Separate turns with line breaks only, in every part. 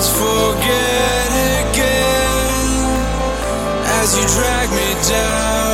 let's forget again. As you drag me down,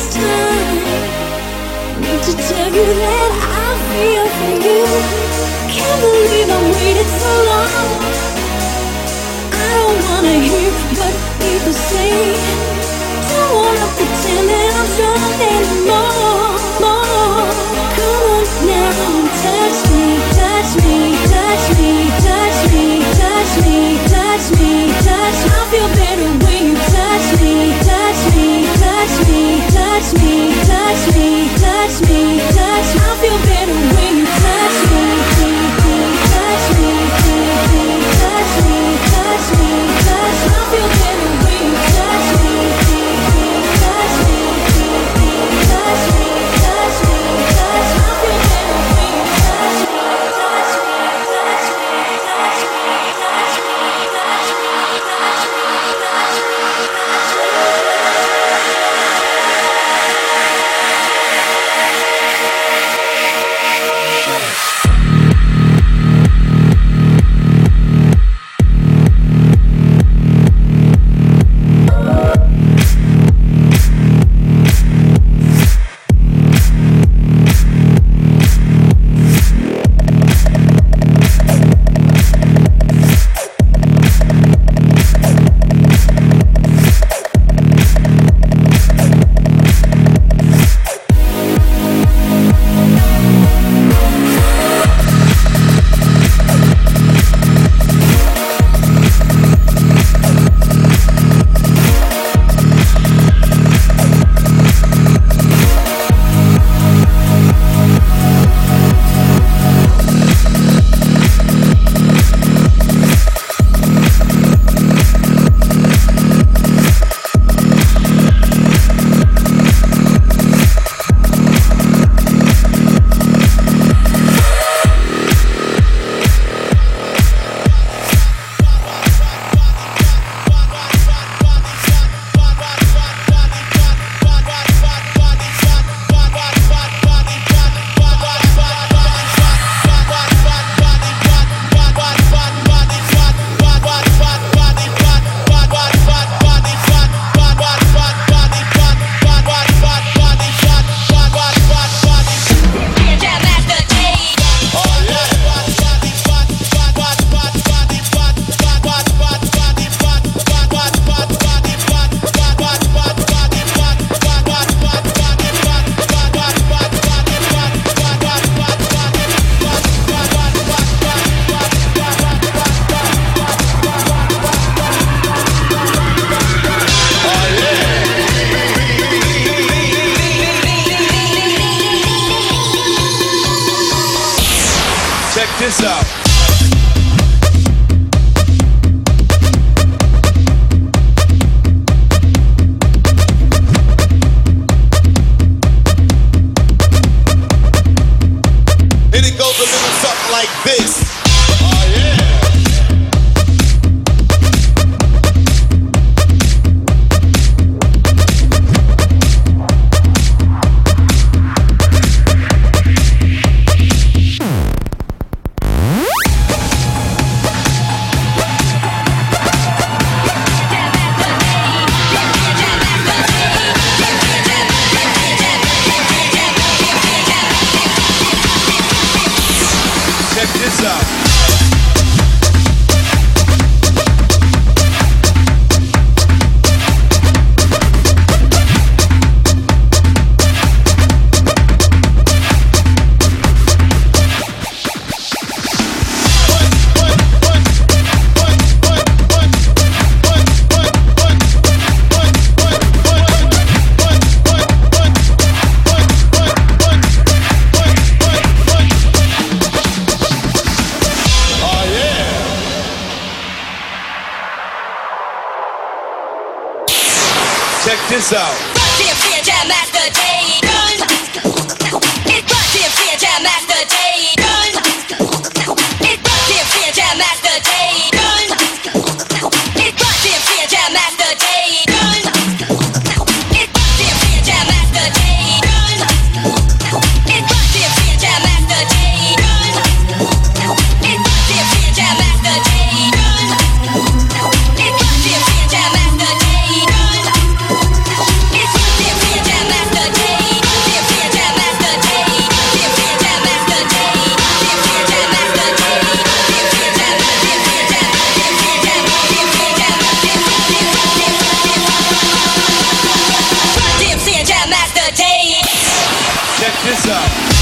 this time. Need to tell you
that I feel for you. Can't believe I waited so long. I don't wanna hear what people say. Don't wanna pretend that I'm strong anymore. More. Come on now, touch me, touch me, touch me, touch me, touch me, touch me, touch. me. I feel better when. Touch me, touch me, touch me, touch. I feel better when
this up.